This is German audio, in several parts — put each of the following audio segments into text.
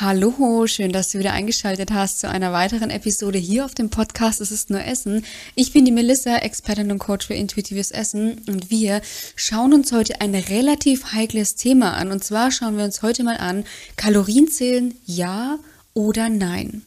Hallo, schön, dass du wieder eingeschaltet hast zu einer weiteren Episode hier auf dem Podcast Es ist nur Essen. Ich bin die Melissa, Expertin und Coach für intuitives Essen und wir schauen uns heute ein relativ heikles Thema an. Und zwar schauen wir uns heute mal an, Kalorienzählen ja oder nein.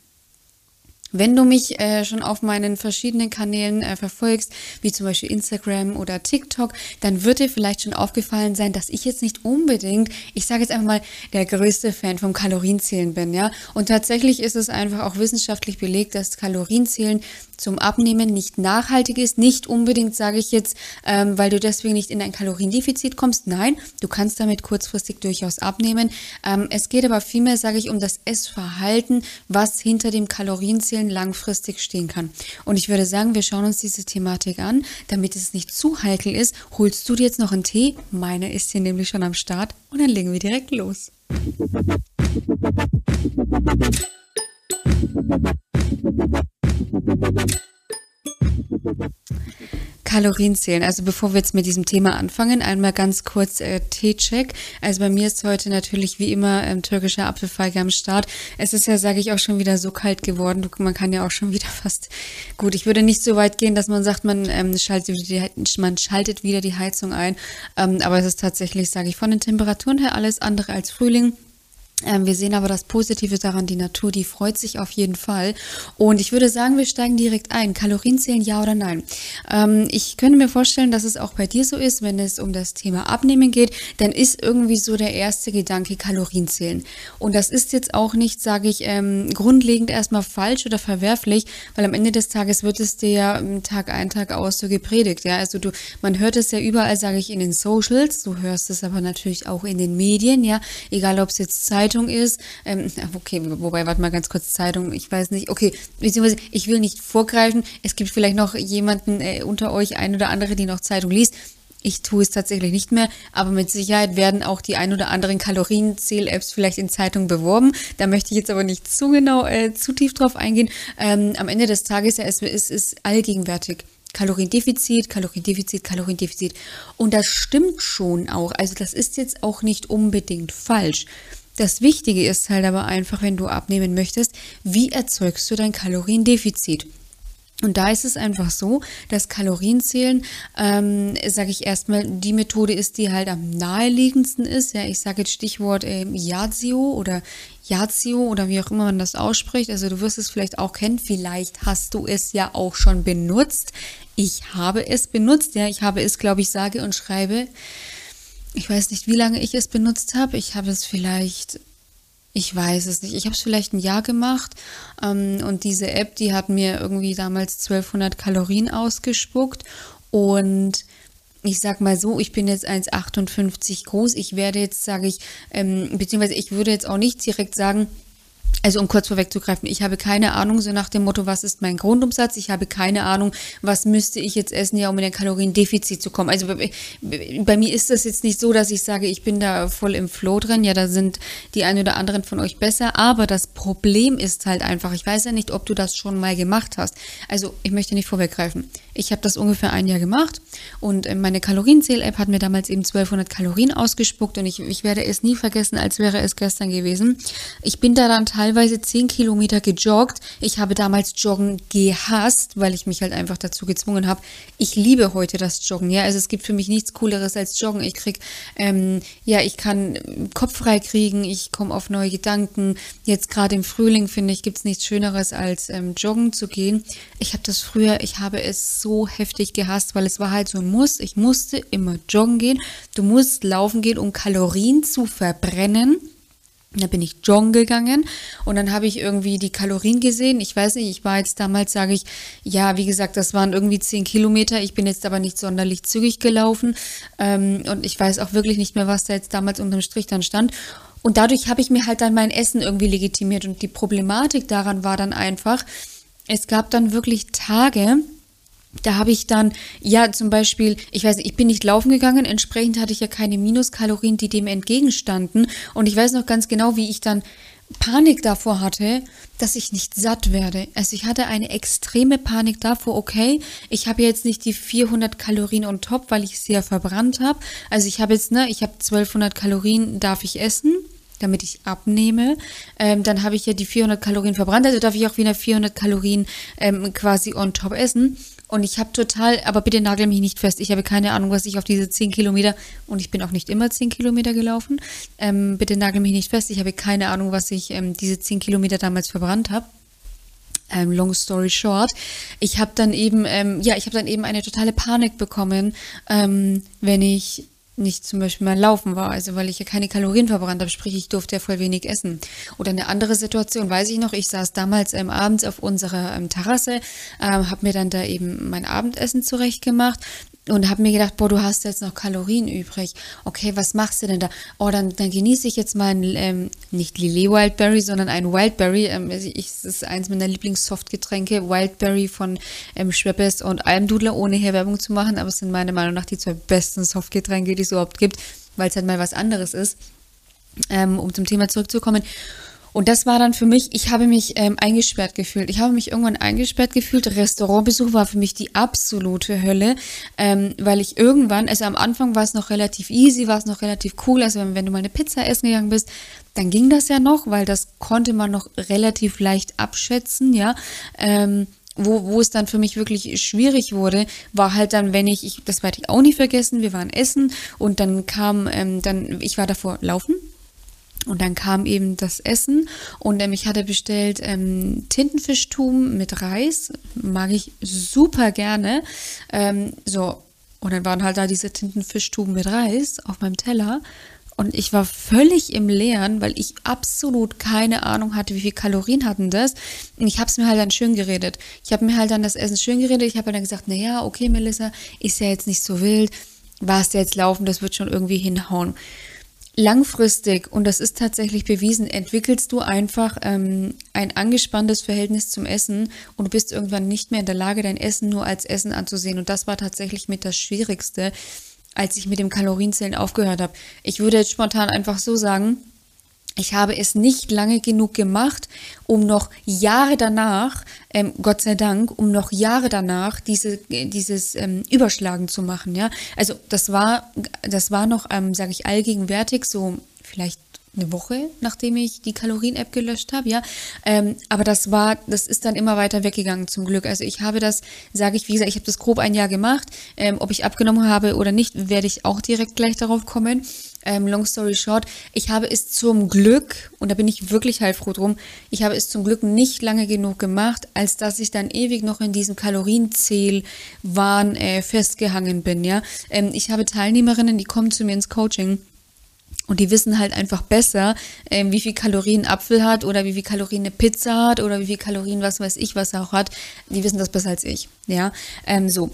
Wenn du mich äh, schon auf meinen verschiedenen Kanälen äh, verfolgst, wie zum Beispiel Instagram oder TikTok, dann wird dir vielleicht schon aufgefallen sein, dass ich jetzt nicht unbedingt, ich sage jetzt einfach mal, der größte Fan vom Kalorienzählen bin, ja. Und tatsächlich ist es einfach auch wissenschaftlich belegt, dass Kalorienzählen zum Abnehmen nicht nachhaltig ist. Nicht unbedingt, sage ich jetzt, ähm, weil du deswegen nicht in ein Kaloriendefizit kommst. Nein, du kannst damit kurzfristig durchaus abnehmen. Ähm, es geht aber vielmehr, sage ich, um das Essverhalten, was hinter dem Kalorienzählen langfristig stehen kann. Und ich würde sagen, wir schauen uns diese Thematik an, damit es nicht zu heikel ist. Holst du dir jetzt noch einen Tee? Meiner ist hier nämlich schon am Start und dann legen wir direkt los. Kalorien zählen. Also bevor wir jetzt mit diesem Thema anfangen, einmal ganz kurz äh, Teecheck. Also bei mir ist heute natürlich wie immer ähm, türkischer Apfelfeige am Start. Es ist ja, sage ich, auch schon wieder so kalt geworden. Man kann ja auch schon wieder fast, gut, ich würde nicht so weit gehen, dass man sagt, man, ähm, schaltet, die, man schaltet wieder die Heizung ein. Ähm, aber es ist tatsächlich, sage ich, von den Temperaturen her alles andere als Frühling. Ähm, wir sehen aber das Positive daran, die Natur, die freut sich auf jeden Fall. Und ich würde sagen, wir steigen direkt ein. Kalorien zählen, ja oder nein? Ähm, ich könnte mir vorstellen, dass es auch bei dir so ist, wenn es um das Thema Abnehmen geht, dann ist irgendwie so der erste Gedanke Kalorien zählen. Und das ist jetzt auch nicht, sage ich, ähm, grundlegend erstmal falsch oder verwerflich, weil am Ende des Tages wird es dir ja Tag ein, Tag aus so gepredigt. Ja, also du, man hört es ja überall, sage ich, in den Socials, du hörst es aber natürlich auch in den Medien, ja, egal ob es jetzt Zeit Zeitung ist. Ähm, okay, wobei, warte mal ganz kurz, Zeitung, ich weiß nicht. Okay, beziehungsweise ich will nicht vorgreifen. Es gibt vielleicht noch jemanden äh, unter euch, ein oder andere, die noch Zeitung liest. Ich tue es tatsächlich nicht mehr, aber mit Sicherheit werden auch die ein oder anderen Kalorienzähl-Apps vielleicht in Zeitungen beworben. Da möchte ich jetzt aber nicht zu genau, äh, zu tief drauf eingehen. Ähm, am Ende des Tages, ja, es, es ist allgegenwärtig. Kaloriendefizit, Kaloriendefizit, Kaloriendefizit. Und das stimmt schon auch. Also das ist jetzt auch nicht unbedingt falsch. Das Wichtige ist halt aber einfach, wenn du abnehmen möchtest, wie erzeugst du dein Kaloriendefizit? Und da ist es einfach so, dass Kalorienzählen, ähm, sage ich erstmal, die Methode ist, die halt am naheliegendsten ist. Ja, ich sage jetzt Stichwort äh, Yazio oder Yazio oder wie auch immer man das ausspricht. Also du wirst es vielleicht auch kennen. Vielleicht hast du es ja auch schon benutzt. Ich habe es benutzt. Ja, ich habe es, glaube ich, sage und schreibe ich weiß nicht, wie lange ich es benutzt habe. Ich habe es vielleicht, ich weiß es nicht, ich habe es vielleicht ein Jahr gemacht ähm, und diese App, die hat mir irgendwie damals 1200 Kalorien ausgespuckt und ich sag mal so, ich bin jetzt 1,58 groß. Ich werde jetzt, sage ich, ähm, beziehungsweise ich würde jetzt auch nicht direkt sagen, also um kurz vorwegzugreifen, ich habe keine Ahnung, so nach dem Motto, was ist mein Grundumsatz? Ich habe keine Ahnung, was müsste ich jetzt essen, ja, um in ein Kaloriendefizit zu kommen. Also bei, bei, mir ist das jetzt nicht so, dass ich sage, ich bin da voll im Flow drin. Ja, da sind die einen oder anderen von euch besser. Aber das Problem ist halt einfach, ich weiß ja nicht, ob du das schon mal gemacht hast. Also ich möchte nicht vorweggreifen. Ich habe das ungefähr ein Jahr gemacht und äh, meine Kalorienzähl-App hat mir damals eben 1200 Kalorien ausgespuckt und ich, ich werde es nie vergessen, als wäre es gestern gewesen. Ich bin da dann teilweise 10 Kilometer gejoggt. Ich habe damals Joggen gehasst, weil ich mich halt einfach dazu gezwungen habe. Ich liebe heute das Joggen, ja. Also es gibt für mich nichts Cooleres als Joggen. Ich krieg, ähm, ja, ich kann Kopf frei kriegen, ich komme auf neue Gedanken. Jetzt gerade im Frühling, finde ich, gibt es nichts Schöneres als ähm, Joggen zu gehen. Ich habe das früher, ich habe es so heftig gehasst, weil es war halt so ein Muss. Ich musste immer joggen gehen. Du musst laufen gehen, um Kalorien zu verbrennen. Da bin ich joggen gegangen und dann habe ich irgendwie die Kalorien gesehen. Ich weiß nicht, ich war jetzt damals, sage ich, ja, wie gesagt, das waren irgendwie zehn Kilometer. Ich bin jetzt aber nicht sonderlich zügig gelaufen ähm, und ich weiß auch wirklich nicht mehr, was da jetzt damals unterm Strich dann stand. Und dadurch habe ich mir halt dann mein Essen irgendwie legitimiert und die Problematik daran war dann einfach, es gab dann wirklich Tage, da habe ich dann, ja, zum Beispiel, ich weiß nicht, ich bin nicht laufen gegangen, entsprechend hatte ich ja keine Minuskalorien, die dem entgegenstanden. Und ich weiß noch ganz genau, wie ich dann Panik davor hatte, dass ich nicht satt werde. Also ich hatte eine extreme Panik davor, okay, ich habe jetzt nicht die 400 Kalorien on top, weil ich ja verbrannt habe. Also ich habe jetzt, ne, ich habe 1200 Kalorien, darf ich essen. damit ich abnehme. Ähm, dann habe ich ja die 400 Kalorien verbrannt, also darf ich auch wieder 400 Kalorien ähm, quasi on top essen. Und ich habe total, aber bitte nagel mich nicht fest, ich habe keine Ahnung, was ich auf diese 10 Kilometer, und ich bin auch nicht immer 10 Kilometer gelaufen, ähm, bitte nagel mich nicht fest, ich habe keine Ahnung, was ich ähm, diese 10 Kilometer damals verbrannt habe. Ähm, long story short, ich habe dann eben, ähm, ja, ich habe dann eben eine totale Panik bekommen, ähm, wenn ich nicht zum Beispiel mal laufen war, also weil ich ja keine Kalorien verbrannt habe, sprich ich durfte ja voll wenig essen. Oder eine andere Situation, weiß ich noch, ich saß damals ähm, abends auf unserer ähm, Terrasse, ähm, habe mir dann da eben mein Abendessen zurechtgemacht und habe mir gedacht, boah, du hast jetzt noch Kalorien übrig. Okay, was machst du denn da? Oh, dann, dann genieße ich jetzt mal ein, ähm, nicht Lillet Wildberry, sondern ein Wildberry. Ähm, ich, das ist eins meiner Lieblingssoftgetränke, Wildberry von ähm, Schweppes und Almdudler, ohne hier Werbung zu machen, aber es sind meiner Meinung nach die zwei besten Softgetränke, die es überhaupt gibt, weil es halt mal was anderes ist. Ähm, um zum Thema zurückzukommen. Und das war dann für mich, ich habe mich ähm, eingesperrt gefühlt. Ich habe mich irgendwann eingesperrt gefühlt. Restaurantbesuch war für mich die absolute Hölle, ähm, weil ich irgendwann, also am Anfang war es noch relativ easy, war es noch relativ cool. Also wenn, wenn du mal eine Pizza essen gegangen bist, dann ging das ja noch, weil das konnte man noch relativ leicht abschätzen, ja. Ähm, wo, wo es dann für mich wirklich schwierig wurde, war halt dann, wenn ich, ich das werde ich auch nie vergessen, wir waren essen und dann kam, ähm, dann, ich war davor laufen, und dann kam eben das Essen und ähm, ich hatte bestellt ähm, Tintenfischtum mit Reis, mag ich super gerne. Ähm, so, und dann waren halt da diese Tintenfischtuben mit Reis auf meinem Teller und ich war völlig im Leeren, weil ich absolut keine Ahnung hatte, wie viel Kalorien hatten das. Und ich habe es mir halt dann schön geredet. Ich habe mir halt dann das Essen schön geredet. Ich habe halt dann gesagt, naja, okay, Melissa, ist ja jetzt nicht so wild. Warst jetzt laufen, das wird schon irgendwie hinhauen langfristig, und das ist tatsächlich bewiesen, entwickelst du einfach ähm, ein angespanntes Verhältnis zum Essen und du bist irgendwann nicht mehr in der Lage, dein Essen nur als Essen anzusehen. Und das war tatsächlich mit das Schwierigste, als ich mit dem Kalorienzählen aufgehört habe. Ich würde jetzt spontan einfach so sagen, ich habe es nicht lange genug gemacht, um noch Jahre danach, ähm, Gott sei Dank, um noch Jahre danach diese, dieses ähm, Überschlagen zu machen. Ja, also das war, das war noch, ähm, sage ich allgegenwärtig, so vielleicht eine Woche, nachdem ich die Kalorien-App gelöscht habe, ja. Ähm, aber das war, das ist dann immer weiter weggegangen zum Glück. Also ich habe das, sage ich, wie gesagt, ich habe das grob ein Jahr gemacht. Ähm, ob ich abgenommen habe oder nicht, werde ich auch direkt gleich darauf kommen. Ähm, long story short, ich habe es zum Glück, und da bin ich wirklich heilfroh drum, ich habe es zum Glück nicht lange genug gemacht, als dass ich dann ewig noch in diesem Kalorienzählwahn äh, festgehangen bin, ja. Ähm, ich habe Teilnehmerinnen, die kommen zu mir ins Coaching und die wissen halt einfach besser, ähm, wie viel Kalorien Apfel hat oder wie viel Kalorien eine Pizza hat oder wie viel Kalorien was weiß ich was er auch hat. Die wissen das besser als ich. Ja, ähm, so.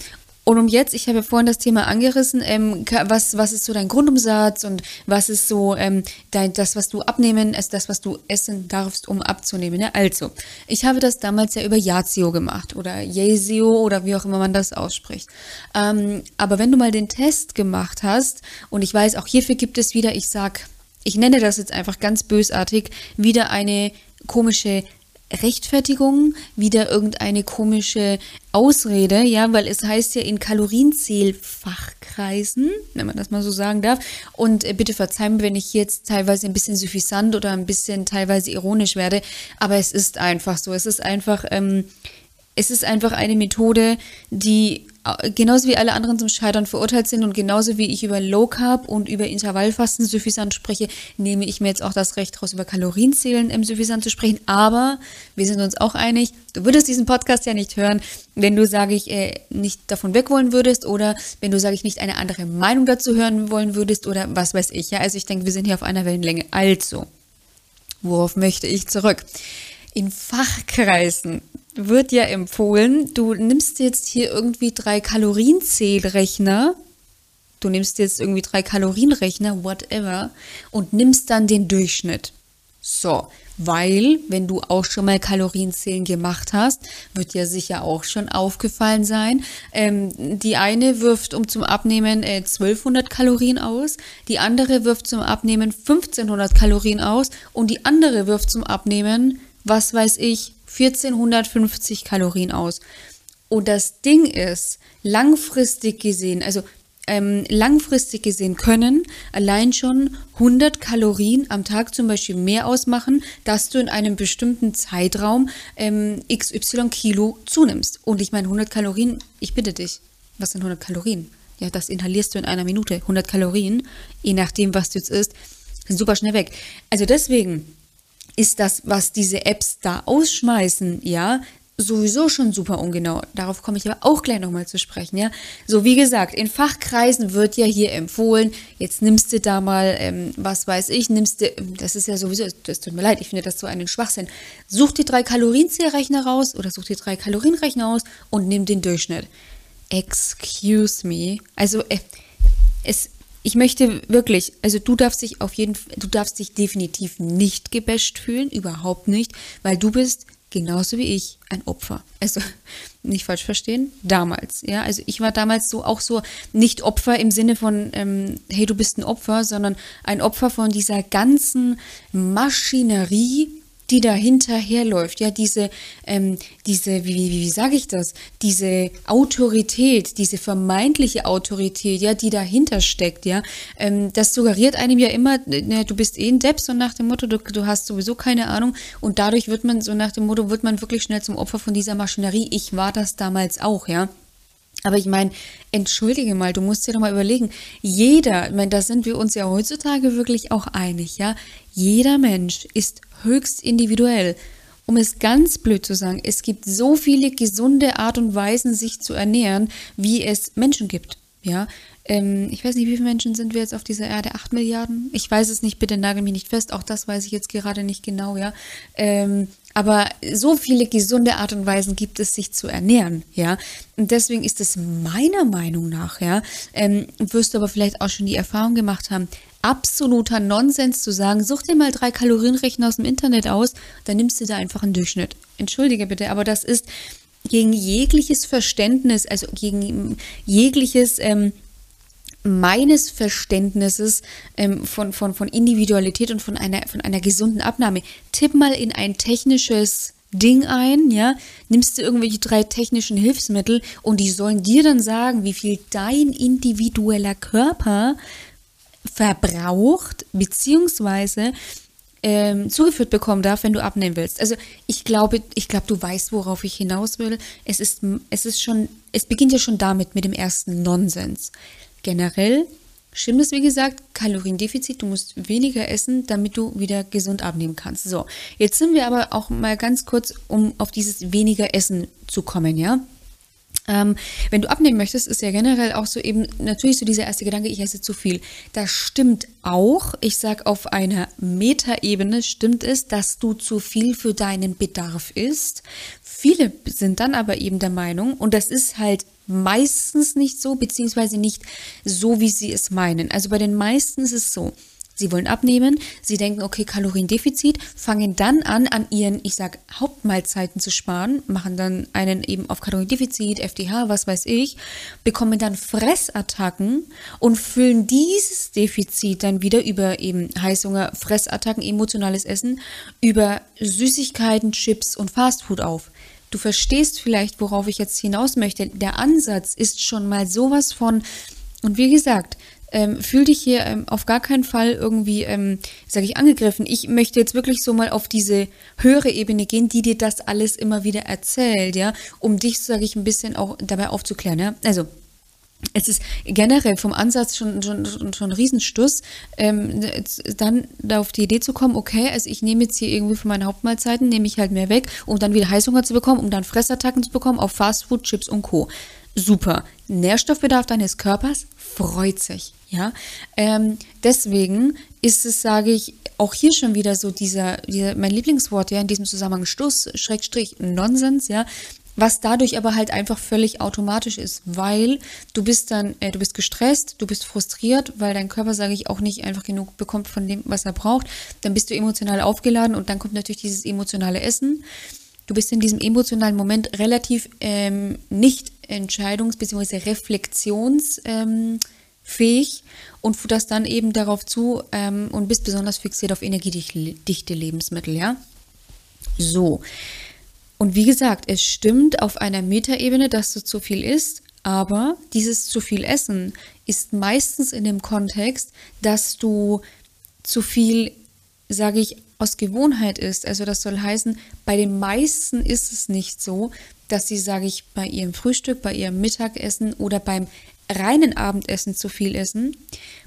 Und um jetzt, ich habe ja vorhin das Thema angerissen, ähm, was, was ist so dein Grundumsatz und was ist so ähm, dein, das, was du abnehmen, ist das, was du essen darfst, um abzunehmen. Ja? Also, ich habe das damals ja über Yazio gemacht oder Yazio oder wie auch immer man das ausspricht. Ähm, aber wenn du mal den Test gemacht hast, und ich weiß, auch hierfür gibt es wieder, ich sag, ich nenne das jetzt einfach ganz bösartig, wieder eine komische Rechtfertigung, wieder irgendeine komische Ausrede, ja, weil es heißt ja in Kalorienzählfachkreisen, wenn man das mal so sagen darf. Und äh, bitte verzeihen mir, wenn ich jetzt teilweise ein bisschen suffisant oder ein bisschen teilweise ironisch werde, aber es ist einfach so. Es ist einfach, ähm, es ist einfach eine Methode, die genauso wie alle anderen zum Scheitern verurteilt sind und genauso wie ich über Low Carb und über Intervallfasten suffisant spreche, nehme ich mir jetzt auch das Recht raus, über Kalorienzählen im suffisant zu sprechen. Aber wir sind uns auch einig, du würdest diesen Podcast ja nicht hören, wenn du, sage ich, äh, nicht davon weg wollen würdest oder wenn du, sage ich, nicht eine andere Meinung dazu hören wollen würdest oder was weiß ich. Ja, also ich denke, wir sind hier auf einer Wellenlänge. Also, worauf möchte ich zurück? In Fachkreisen wird ja empfohlen, du nimmst jetzt hier irgendwie drei Kalorienzählrechner, du nimmst jetzt irgendwie drei Kalorienrechner, whatever, und nimmst dann den Durchschnitt. So, weil, wenn du auch schon mal Kalorienzählen gemacht hast, wird ja sicher auch schon aufgefallen sein. Ähm, die eine wirft um zum Abnehmen äh, 1200 Kalorien aus, die andere wirft zum Abnehmen 1500 Kalorien aus und die andere wirft zum Abnehmen, was weiß ich, 1450 Kalorien aus. Und das Ding ist, langfristig gesehen, also ähm, langfristig gesehen können allein schon 100 Kalorien am Tag zum Beispiel mehr ausmachen, dass du in einem bestimmten Zeitraum ähm, XY Kilo zunimmst. Und ich meine, 100 Kalorien, ich bitte dich, was sind 100 Kalorien? Ja, das inhalierst du in einer Minute. 100 Kalorien, je nachdem, was du jetzt isst, sind super schnell weg. Also deswegen ist das, was diese Apps da ausschmeißen, ja, sowieso schon super ungenau. Darauf komme ich aber auch gleich nochmal zu sprechen, ja. So, wie gesagt, in Fachkreisen wird ja hier empfohlen, jetzt nimmst du da mal, ähm, was weiß ich, nimmst du, das ist ja sowieso, das tut mir leid, ich finde das so einen Schwachsinn. Such dir drei Kalorienzählrechner raus oder such dir drei Kalorienrechner aus und nimm den Durchschnitt. Excuse me. Also, äh, es, ich möchte wirklich, also du darfst dich auf jeden du darfst dich definitiv nicht gebasht fühlen, überhaupt nicht, weil du bist genauso wie ich ein Opfer. Also nicht falsch verstehen, damals. Ja, also ich war damals so auch so nicht Opfer im Sinne von ähm, hey du bist ein Opfer, sondern ein Opfer von dieser ganzen Maschinerie die da hinterherläuft, ja, diese, ähm, diese, wie, wie, wie sage ich das, diese Autorität, diese vermeintliche Autorität, ja, die dahinter steckt, ja, ähm, das suggeriert einem ja immer, ne, du bist eh ein Depp, so nach dem Motto, du, du hast sowieso keine Ahnung. Und dadurch wird man, so nach dem Motto, wird man wirklich schnell zum Opfer von dieser Maschinerie. Ich war das damals auch, ja. Aber ich meine, entschuldige mal, du musst dir doch mal überlegen, jeder, ich meine, da sind wir uns ja heutzutage wirklich auch einig, ja, jeder Mensch ist höchst individuell. Um es ganz blöd zu sagen, es gibt so viele gesunde Art und Weisen, sich zu ernähren, wie es Menschen gibt. Ja, ähm, ich weiß nicht, wie viele Menschen sind wir jetzt auf dieser Erde? Acht Milliarden? Ich weiß es nicht, bitte nagel mich nicht fest. Auch das weiß ich jetzt gerade nicht genau, ja. Ähm, aber so viele gesunde Art und Weisen gibt es, sich zu ernähren, ja. Und deswegen ist es meiner Meinung nach, ja, ähm, wirst du aber vielleicht auch schon die Erfahrung gemacht haben, absoluter Nonsens zu sagen, such dir mal drei Kalorienrechner aus dem Internet aus, dann nimmst du da einfach einen Durchschnitt. Entschuldige bitte, aber das ist gegen jegliches Verständnis, also gegen jegliches ähm, meines Verständnisses ähm, von, von, von Individualität und von einer, von einer gesunden Abnahme. Tipp mal in ein technisches Ding ein, ja, nimmst du irgendwelche drei technischen Hilfsmittel und die sollen dir dann sagen, wie viel dein individueller Körper verbraucht, beziehungsweise ähm, zugeführt bekommen darf, wenn du abnehmen willst. Also ich glaube, ich glaube, du weißt, worauf ich hinaus will. Es ist, es ist schon, es beginnt ja schon damit mit dem ersten Nonsens. Generell stimmt es, wie gesagt, Kaloriendefizit, du musst weniger essen, damit du wieder gesund abnehmen kannst. So, jetzt sind wir aber auch mal ganz kurz, um auf dieses weniger Essen zu kommen, ja. Ähm, wenn du abnehmen möchtest, ist ja generell auch so eben natürlich so dieser erste Gedanke, ich esse zu viel. Das stimmt auch. Ich sage auf einer Metaebene stimmt es, dass du zu viel für deinen Bedarf isst. Viele sind dann aber eben der Meinung, und das ist halt meistens nicht so, beziehungsweise nicht so, wie sie es meinen. Also bei den meisten ist es so. Sie wollen abnehmen, sie denken, okay, Kaloriendefizit, fangen dann an, an ihren, ich sag, Hauptmahlzeiten zu sparen, machen dann einen eben auf Kaloriendefizit, FDH, was weiß ich, bekommen dann Fressattacken und füllen dieses Defizit dann wieder über eben Heißhunger, Fressattacken, emotionales Essen, über Süßigkeiten, Chips und Fastfood auf. Du verstehst vielleicht, worauf ich jetzt hinaus möchte. Der Ansatz ist schon mal sowas von, und wie gesagt, ähm, fühl dich hier ähm, auf gar keinen Fall irgendwie, ähm, sage ich, angegriffen. Ich möchte jetzt wirklich so mal auf diese höhere Ebene gehen, die dir das alles immer wieder erzählt, ja, um dich, sage ich, ein bisschen auch dabei aufzuklären, ja. Also, es ist generell vom Ansatz schon, schon, schon, schon ein Riesenstuss, ähm, dann da auf die Idee zu kommen, okay, also ich nehme jetzt hier irgendwie von meinen Hauptmahlzeiten, nehme ich halt mehr weg, um dann wieder Heißhunger zu bekommen, um dann Fressattacken zu bekommen auf Fastfood, Chips und Co. Super. Nährstoffbedarf deines Körpers freut sich, ja. Ähm, deswegen ist es, sage ich, auch hier schon wieder so dieser, dieser mein Lieblingswort, ja, in diesem Zusammenhang Stuss, Schrägstrich, Nonsens, ja, was dadurch aber halt einfach völlig automatisch ist, weil du bist dann, äh, du bist gestresst, du bist frustriert, weil dein Körper, sage ich, auch nicht einfach genug bekommt von dem, was er braucht. Dann bist du emotional aufgeladen und dann kommt natürlich dieses emotionale Essen. Du bist in diesem emotionalen Moment relativ ähm, nicht entscheidungs- bzw. reflexionsfähig ähm, und futterst dann eben darauf zu ähm, und bist besonders fixiert auf energiedichte Lebensmittel, ja? So. Und wie gesagt, es stimmt auf einer Metaebene, dass du zu viel isst, aber dieses zu viel Essen ist meistens in dem Kontext, dass du zu viel, sage ich, aus Gewohnheit isst. Also das soll heißen, bei den meisten ist es nicht so, dass sie, sage ich, bei ihrem Frühstück, bei ihrem Mittagessen oder beim reinen Abendessen zu viel essen.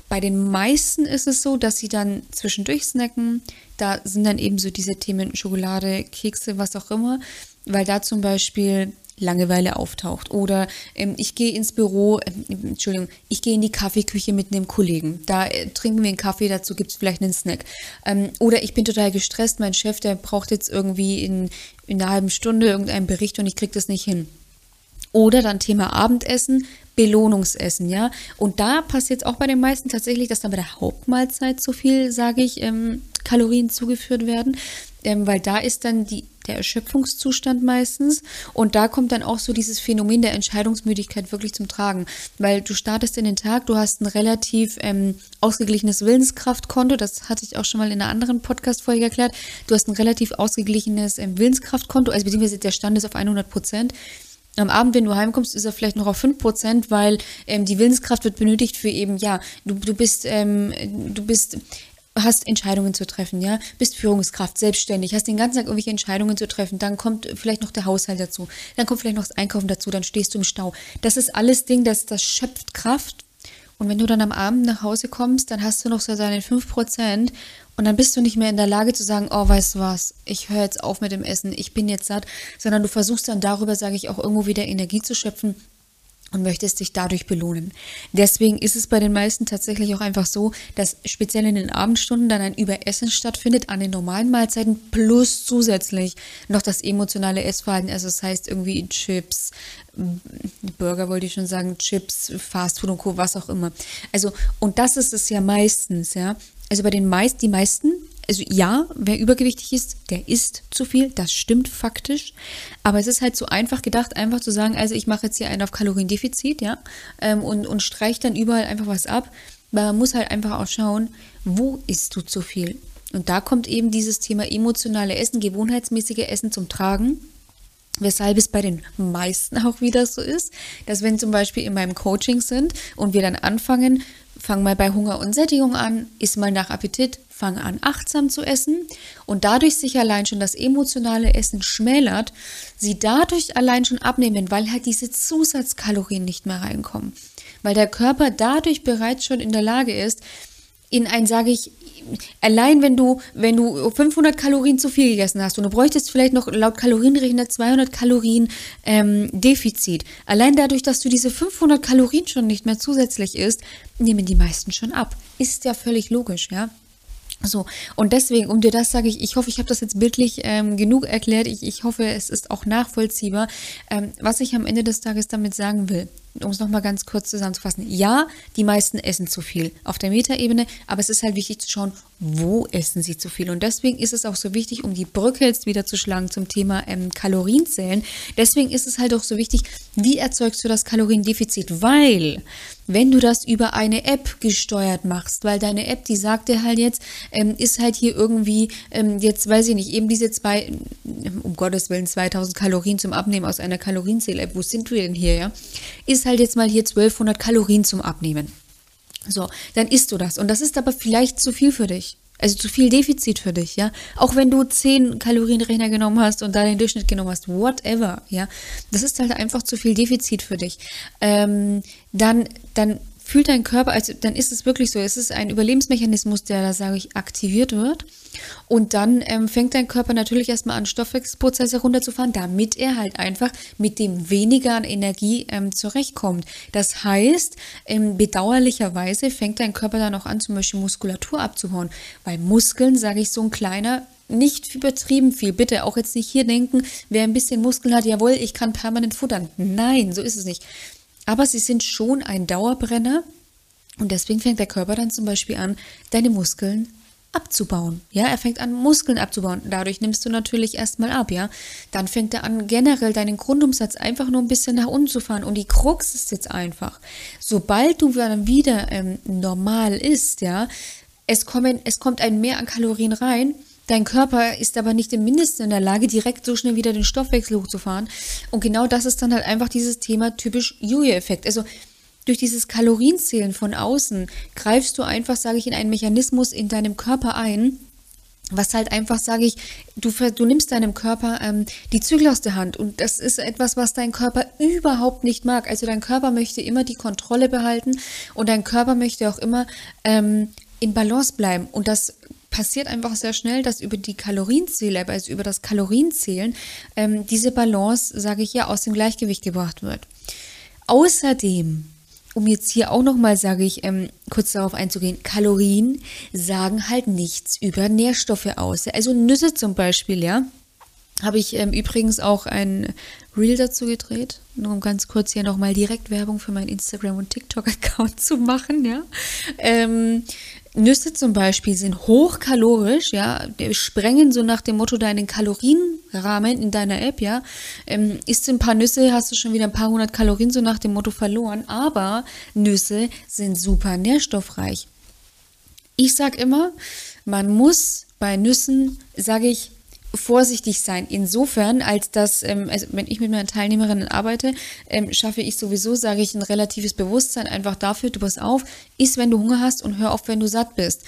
Bei den meisten ist es so, dass sie dann zwischendurch snacken. Da sind dann eben so diese Themen Schokolade, Kekse, was auch immer, weil da zum Beispiel Langeweile auftaucht. Oder ähm, ich gehe ins Büro, äh, Entschuldigung, ich gehe in die Kaffeeküche mit einem Kollegen. Da äh, trinken wir einen Kaffee, dazu gibt es vielleicht einen Snack. Ähm, oder ich bin total gestresst, mein Chef, der braucht jetzt irgendwie in, in einer halben Stunde irgendeinen Bericht und ich kriege das nicht hin. Oder dann Thema Abendessen, Belohnungsessen, ja. Und da passiert es auch bei den meisten tatsächlich, dass dann bei der Hauptmahlzeit so viel, sage ich, ähm, Kalorien zugeführt werden, ähm, weil da ist dann die, der Erschöpfungszustand meistens. Und da kommt dann auch so dieses Phänomen der Entscheidungsmüdigkeit wirklich zum Tragen, weil du startest in den Tag, du hast ein relativ ähm, ausgeglichenes Willenskraftkonto, das hatte ich auch schon mal in einer anderen Podcast-Folge erklärt, du hast ein relativ ausgeglichenes ähm, Willenskraftkonto, also beziehungsweise der Stand ist auf 100 Prozent am Abend, wenn du heimkommst, ist er vielleicht noch auf 5%, weil ähm, die Willenskraft wird benötigt für eben, ja, du, du bist, ähm, du bist hast Entscheidungen zu treffen, ja, bist Führungskraft, selbstständig, hast den ganzen Tag irgendwelche Entscheidungen zu treffen, dann kommt vielleicht noch der Haushalt dazu, dann kommt vielleicht noch das Einkaufen dazu, dann stehst du im Stau. Das ist alles Ding, das, das schöpft Kraft. Und wenn du dann am Abend nach Hause kommst, dann hast du noch so deine 5% und dann bist du nicht mehr in der Lage zu sagen, oh, weißt du was, ich höre jetzt auf mit dem Essen, ich bin jetzt satt, sondern du versuchst dann darüber, sage ich, auch irgendwo wieder Energie zu schöpfen und möchtest dich dadurch belohnen. Deswegen ist es bei den meisten tatsächlich auch einfach so, dass speziell in den Abendstunden dann ein Überessen stattfindet an den normalen Mahlzeiten plus zusätzlich noch das emotionale Essverhalten. Also das heißt irgendwie Chips, Burger wollte ich schon sagen, Chips, Fastfood und Co., was auch immer. Also, und das ist es ja meistens, ja. Also bei den meisten, die meisten also ja, wer übergewichtig ist, der isst zu viel, das stimmt faktisch. Aber es ist halt so einfach gedacht, einfach zu sagen, also ich mache jetzt hier einen auf Kaloriendefizit, ja, ähm, und, und streiche dann überall einfach was ab. Man muss halt einfach auch schauen, wo isst du zu viel? Und da kommt eben dieses Thema emotionale Essen, gewohnheitsmäßige Essen zum Tragen. Weshalb es bei den meisten auch wieder so ist, dass wenn zum Beispiel in meinem Coaching sind und wir dann anfangen, fang mal bei Hunger und Sättigung an, iss mal nach Appetit, fang an achtsam zu essen und dadurch sich allein schon das emotionale Essen schmälert, sie dadurch allein schon abnehmen, weil halt diese Zusatzkalorien nicht mehr reinkommen. Weil der Körper dadurch bereits schon in der Lage ist, in ein, sage ich, allein wenn du, wenn du 500 Kalorien zu viel gegessen hast und du bräuchtest vielleicht noch laut Kalorienrechner 200 Kalorien ähm, Defizit, allein dadurch, dass du diese 500 Kalorien schon nicht mehr zusätzlich isst, nehmen die meisten schon ab. Ist ja völlig logisch, ja. So, und deswegen, um dir das sage ich, ich hoffe, ich habe das jetzt bildlich ähm, genug erklärt. Ich, ich hoffe, es ist auch nachvollziehbar. Ähm, was ich am Ende des Tages damit sagen will, um es nochmal ganz kurz zusammenzufassen. Ja, die meisten essen zu viel auf der Metaebene, aber es ist halt wichtig zu schauen, wo essen sie zu viel. Und deswegen ist es auch so wichtig, um die Brücke jetzt wieder zu schlagen zum Thema ähm, Kalorienzählen. Deswegen ist es halt auch so wichtig, wie erzeugst du das Kaloriendefizit? Weil, wenn du das über eine App gesteuert machst, weil deine App, die sagt dir halt jetzt, ähm, ist halt hier irgendwie, ähm, jetzt weiß ich nicht, eben diese zwei, um Gottes Willen, 2000 Kalorien zum Abnehmen aus einer Kalorienzähl-App, wo sind wir denn hier, ja? Ist halt jetzt mal hier 1200 Kalorien zum Abnehmen. So, dann isst du das. Und das ist aber vielleicht zu viel für dich. Also zu viel Defizit für dich, ja. Auch wenn du 10 Kalorienrechner genommen hast und da den Durchschnitt genommen hast, whatever, ja. Das ist halt einfach zu viel Defizit für dich. Ähm, dann, dann fühlt dein Körper, also dann ist es wirklich so, es ist ein Überlebensmechanismus, der da, sage ich, aktiviert wird. Und dann ähm, fängt dein Körper natürlich erstmal an, Stoffwechselprozesse runterzufahren, damit er halt einfach mit dem weniger an Energie ähm, zurechtkommt. Das heißt, ähm, bedauerlicherweise fängt dein Körper dann auch an, zum Beispiel Muskulatur abzubauen. Weil Muskeln, sage ich, so ein kleiner nicht übertrieben viel. Bitte auch jetzt nicht hier denken, wer ein bisschen Muskeln hat, jawohl, ich kann permanent futtern. Nein, so ist es nicht. Aber sie sind schon ein Dauerbrenner und deswegen fängt der Körper dann zum Beispiel an, deine Muskeln abzubauen. Ja, er fängt an, Muskeln abzubauen. Dadurch nimmst du natürlich erstmal ab, ja. Dann fängt er an, generell deinen Grundumsatz einfach nur ein bisschen nach unten zu fahren. Und die Krux ist jetzt einfach, sobald du dann wieder ähm, normal ist, ja, es, kommen, es kommt ein Mehr an Kalorien rein, Dein Körper ist aber nicht im Mindesten in der Lage, direkt so schnell wieder den Stoffwechsel hochzufahren. Und genau das ist dann halt einfach dieses Thema typisch Jojo-Effekt. Also durch dieses Kalorienzählen von außen greifst du einfach, sage ich, in einen Mechanismus in deinem Körper ein, was halt einfach, sage ich, du, du nimmst deinem Körper ähm, die Zügel aus der Hand und das ist etwas, was dein Körper überhaupt nicht mag. Also dein Körper möchte immer die Kontrolle behalten und dein Körper möchte auch immer ähm, in Balance bleiben und das passiert einfach sehr schnell, dass über die Kalorienzähler, also über das Kalorienzählen, ähm, diese Balance, sage ich ja, aus dem Gleichgewicht gebracht wird. Außerdem um jetzt hier auch nochmal, sage ich, ähm, kurz darauf einzugehen, Kalorien sagen halt nichts über Nährstoffe aus. Also Nüsse zum Beispiel, ja. Habe ich ähm, übrigens auch ein Reel dazu gedreht, nur um ganz kurz hier nochmal direkt Werbung für meinen Instagram- und TikTok-Account zu machen, ja. Ähm, Nüsse zum Beispiel sind hochkalorisch, ja, sprengen so nach dem Motto deinen Kalorienrahmen in deiner App, ja. Ähm, isst ein paar Nüsse, hast du schon wieder ein paar hundert Kalorien so nach dem Motto verloren, aber Nüsse sind super nährstoffreich. Ich sag immer, man muss bei Nüssen, sage ich, vorsichtig sein. Insofern, als dass, ähm, also wenn ich mit meinen Teilnehmerinnen arbeite, ähm, schaffe ich sowieso, sage ich, ein relatives Bewusstsein einfach dafür, du pass auf, iss, wenn du Hunger hast und hör auf, wenn du satt bist.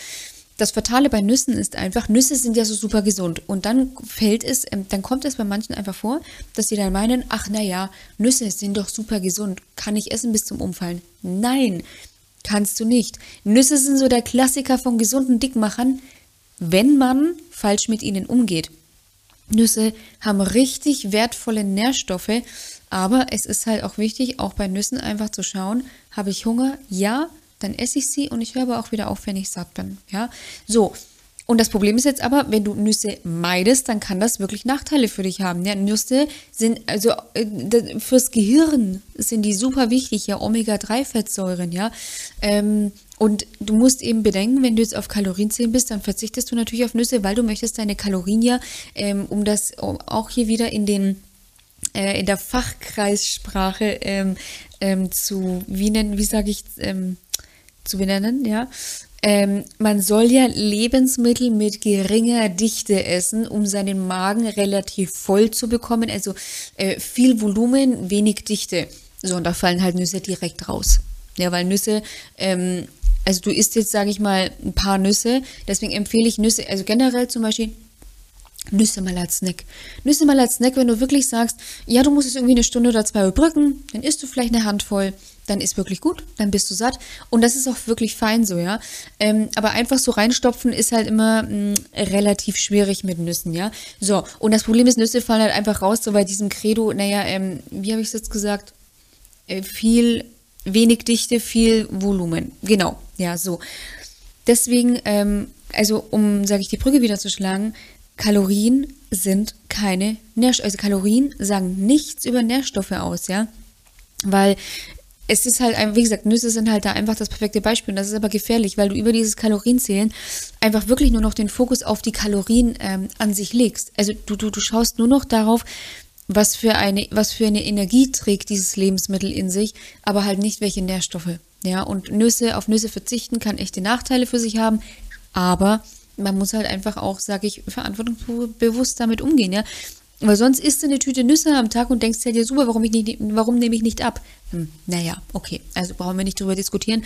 Das Fatale bei Nüssen ist einfach, Nüsse sind ja so super gesund. Und dann fällt es, ähm, dann kommt es bei manchen einfach vor, dass sie dann meinen, ach naja, Nüsse sind doch super gesund. Kann ich essen bis zum Umfallen? Nein, kannst du nicht. Nüsse sind so der Klassiker von gesunden Dickmachern, wenn man falsch mit ihnen umgeht. Nüsse haben richtig wertvolle Nährstoffe, aber es ist halt auch wichtig, auch bei Nüssen einfach zu schauen, habe ich Hunger? Ja, dann esse ich sie und ich höre aber auch wieder auf, wenn ich satt bin. Ja, so. Und das Problem ist jetzt aber, wenn du Nüsse meidest, dann kann das wirklich Nachteile für dich haben. Ja, Nüsse sind, also äh, fürs Gehirn sind die super wichtig, ja, Omega-3-Fettsäuren, ja. Ähm, und du musst eben bedenken, wenn du jetzt auf Kalorienzählen bist, dann verzichtest du natürlich auf Nüsse, weil du möchtest deine Kalorien ja, ähm, um das auch hier wieder in den äh, in der Fachkreissprache ähm, ähm, zu, wie nennen, wie sage ich, ähm, zu benennen, ja. Ähm, man soll ja Lebensmittel mit geringer Dichte essen, um seinen Magen relativ voll zu bekommen. Also äh, viel Volumen, wenig Dichte. So, und da fallen halt Nüsse direkt raus. Ja, weil Nüsse ähm, also du isst jetzt, sage ich mal, ein paar Nüsse. Deswegen empfehle ich Nüsse, also generell zum Beispiel Nüsse mal als Snack. Nüsse mal als Snack, wenn du wirklich sagst, ja, du musst es irgendwie eine Stunde oder zwei überbrücken, dann isst du vielleicht eine Handvoll, dann ist wirklich gut, dann bist du satt. Und das ist auch wirklich fein so, ja. Ähm, aber einfach so reinstopfen ist halt immer mh, mm, relativ schwierig mit Nüssen, ja. So, und das Problem ist, Nüsse fallen halt einfach raus, so bei diesem Credo, naja, ähm, wie habe ich es jetzt gesagt? Äh, viel wenig Dichte, viel Volumen. Genau, ja, so. Deswegen, ähm, also um, sage ich, die Brücke wieder zu schlagen, Kalorien sind keine Nährstoffe, also Kalorien sagen nichts über Nährstoffe aus, ja, weil es ist halt, wie gesagt, Nüsse sind halt da einfach das perfekte Beispiel. Und das ist aber gefährlich, weil du über dieses Kalorienzählen einfach wirklich nur noch den Fokus auf die Kalorien ähm, an sich legst. Also du, du, du schaust nur noch darauf, was für eine, was für eine Energie trägt dieses Lebensmittel in sich, aber halt nicht welche Nährstoffe. Ja, und Nüsse, auf Nüsse verzichten kann echte Nachteile für sich haben, aber man muss halt einfach auch, sage ich, verantwortungsbewusst damit umgehen, ja. Weil sonst isst du eine Tüte Nüsse am Tag und denkst dir, ja super, warum, ich nicht, warum nehme ich nicht ab? Hm, naja, okay, also brauchen wir nicht drüber diskutieren.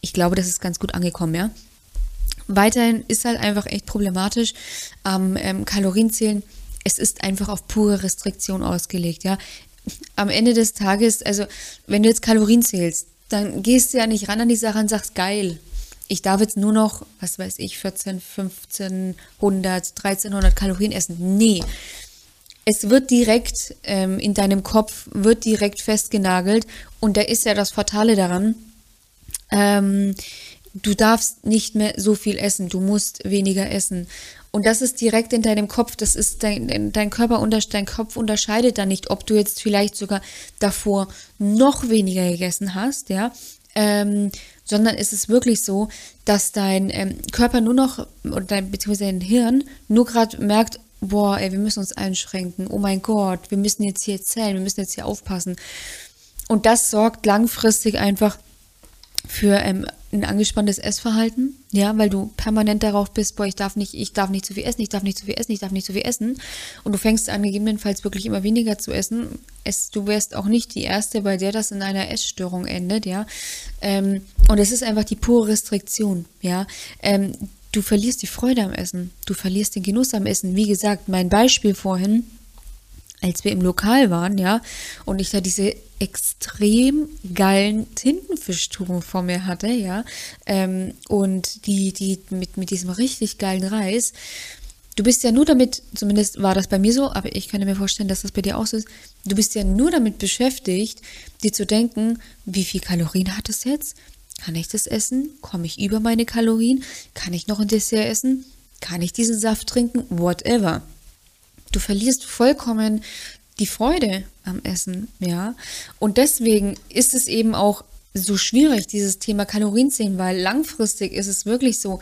Ich glaube, das ist ganz gut angekommen, ja. Weiterhin ist halt einfach echt problematisch am ähm, Kalorienzählen es ist einfach auf pure Restriktion ausgelegt, ja. Am Ende des Tages, also wenn du jetzt Kalorien zählst, dann gehst du ja nicht ran an die Sache und sagst, geil, ich darf jetzt nur noch, was weiß ich, 14, 1500, 1300 Kalorien essen. Nee. Es wird direkt ähm, in deinem Kopf, wird direkt festgenagelt und da ist ja das Fatale daran, ähm, du darfst nicht mehr so viel essen, du musst weniger essen. Und das ist direkt in deinem Kopf, das ist dein, dein Körper, dein Kopf unterscheidet dann nicht, ob du jetzt vielleicht sogar davor noch weniger gegessen hast, ja, ähm, sondern es ist wirklich so, dass dein ähm, Körper nur noch, oder dein, beziehungsweise dein Hirn nur gerade merkt, boah, ey, wir müssen uns einschränken, oh mein Gott, wir müssen jetzt hier zählen, wir müssen jetzt hier aufpassen. Und das sorgt langfristig einfach für ähm, ein angespanntes Essverhalten, ja, weil du permanent darauf bist, boah, ich darf nicht, ich darf nicht zu viel essen, ich darf nicht zu viel essen, ich darf nicht zu viel essen und du fängst an, gegebenenfalls wirklich immer weniger zu essen, es, du wärst auch nicht die Erste, bei der das in einer Essstörung endet, ja. Ähm, und es ist einfach die pure Restriktion, ja. Ähm, du verlierst die Freude am Essen, du verlierst den Genuss am Essen. Wie gesagt, mein Beispiel vorhin, als wir im Lokal waren, ja, und ich da diese extrem geilen Tintenfischtouren vor mir hatte, ja, ähm, und die, die mit, mit diesem richtig geilen Reis. Du bist ja nur damit, zumindest war das bei mir so, aber ich kann mir vorstellen, dass das bei dir auch so ist. Du bist ja nur damit beschäftigt, dir zu denken, wie viel Kalorien hat es jetzt? Kann ich das essen? Komme ich über meine Kalorien? Kann ich noch ein Dessert essen? Kann ich diesen Saft trinken? Whatever. Du verlierst vollkommen die Freude am Essen, ja. Und deswegen ist es eben auch so schwierig, dieses Thema Kalorienzählen, weil langfristig ist es wirklich so,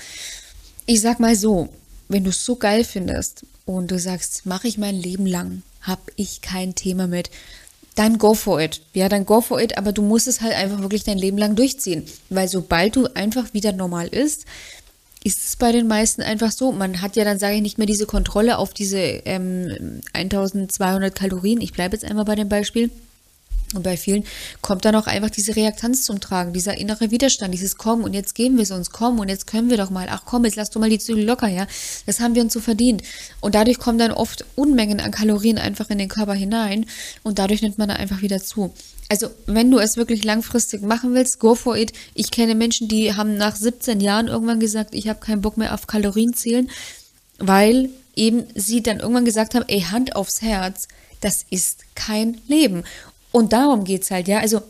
ich sag mal so, wenn du es so geil findest und du sagst, mache ich mein Leben lang, habe ich kein Thema mit, dann go for it. Ja, dann go for it, aber du musst es halt einfach wirklich dein Leben lang durchziehen, weil sobald du einfach wieder normal isst, ist es bei den meisten einfach so. Man hat ja dann, sage ich, nicht mehr diese Kontrolle auf diese ähm, 1200 Kalorien. Ich bleibe jetzt einmal bei dem Beispiel. Und bei vielen kommt dann auch einfach diese Reaktanz zum Tragen, dieser innere Widerstand, dieses Komm und jetzt geben wir es uns, komm und jetzt können wir doch mal, ach komm, jetzt lass du mal die Zügel locker, ja. Das haben wir uns so verdient. Und dadurch kommen dann oft Unmengen an Kalorien einfach in den Körper hinein und dadurch nimmt man dann einfach wieder zu. Also, wenn du es wirklich langfristig machen willst, go for it. Ich kenne Menschen, die haben nach 17 Jahren irgendwann gesagt, ich habe keinen Bock mehr auf Kalorien zählen, weil eben sie dann irgendwann gesagt haben, ey, Hand aufs Herz, das ist kein Leben. Und darum geht es halt, ja. Also,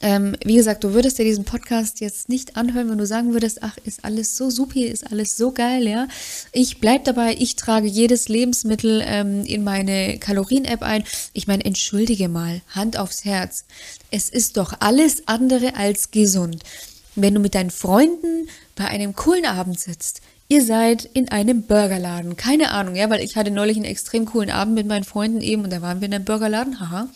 ähm, wie gesagt, du würdest dir diesen Podcast jetzt nicht anhören, wenn du sagen würdest, ach, ist alles so supi, ist alles so geil, ja. Ich bleib dabei, ich trage jedes Lebensmittel ähm, in meine Kalorien-App ein. Ich meine, entschuldige mal, Hand aufs Herz. Es ist doch alles andere als gesund. Wenn du mit deinen Freunden bei einem coolen Abend sitzt, ihr seid in einem Burgerladen, keine Ahnung, ja, weil ich hatte neulich einen extrem coolen Abend mit meinen Freunden eben und da waren wir in einem Burgerladen, haha,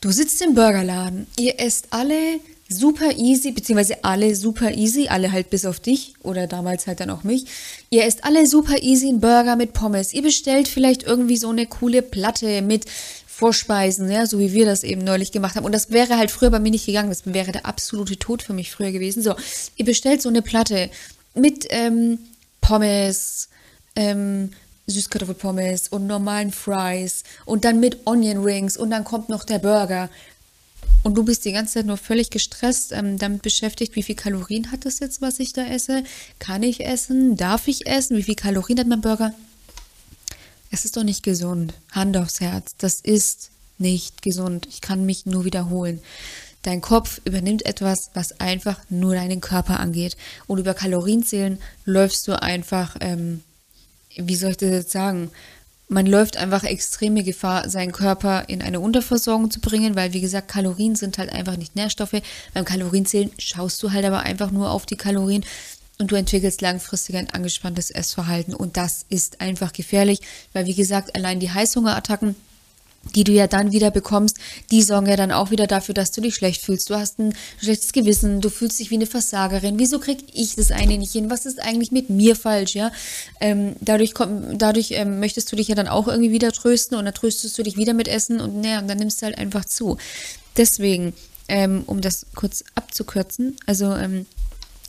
Du sitzt im Burgerladen, ihr esst alle super easy, beziehungsweise alle super easy, alle halt bis auf dich oder damals halt dann auch mich. Ihr esst alle super easy einen Burger mit Pommes. Ihr bestellt vielleicht irgendwie so eine coole Platte mit Vorspeisen, ja, so wie wir das eben neulich gemacht haben. Und das wäre halt früher bei mir nicht gegangen. Das wäre der absolute Tod für mich früher gewesen. So, ihr bestellt so eine Platte mit ähm, Pommes, ähm, Süßkartoffelpommes und normalen Fries und dann mit Onion Rings und dann kommt noch der Burger. Und du bist die ganze Zeit nur völlig gestresst, ähm, damit beschäftigt, wie viel Kalorien hat das jetzt, was ich da esse? Kann ich essen? Darf ich essen? Wie viel Kalorien hat mein Burger? Es ist doch nicht gesund. Hand aufs Herz. Das ist nicht gesund. Ich kann mich nur wiederholen. Dein Kopf übernimmt etwas, was einfach nur deinen Körper angeht. Und über Kalorienzählen läufst du einfach ähm, wie soll ich das jetzt sagen? Man läuft einfach extreme Gefahr, seinen Körper in eine Unterversorgung zu bringen, weil, wie gesagt, Kalorien sind halt einfach nicht Nährstoffe. Beim Kalorienzählen schaust du halt aber einfach nur auf die Kalorien und du entwickelst langfristig ein angespanntes Essverhalten. Und das ist einfach gefährlich, weil, wie gesagt, allein die Heißhungerattacken die du ja dann wieder bekommst, die sorgen ja dann auch wieder dafür, dass du dich schlecht fühlst. Du hast ein schlechtes Gewissen, du fühlst dich wie eine Versagerin. Wieso krieg ich das eine nicht hin? Was ist eigentlich mit mir falsch, ja? Ähm, dadurch komm, dadurch ähm, möchtest du dich ja dann auch irgendwie wieder trösten und dann tröstest du dich wieder mit Essen und naja, und dann nimmst du halt einfach zu. Deswegen, ähm, um das kurz abzukürzen, also ähm,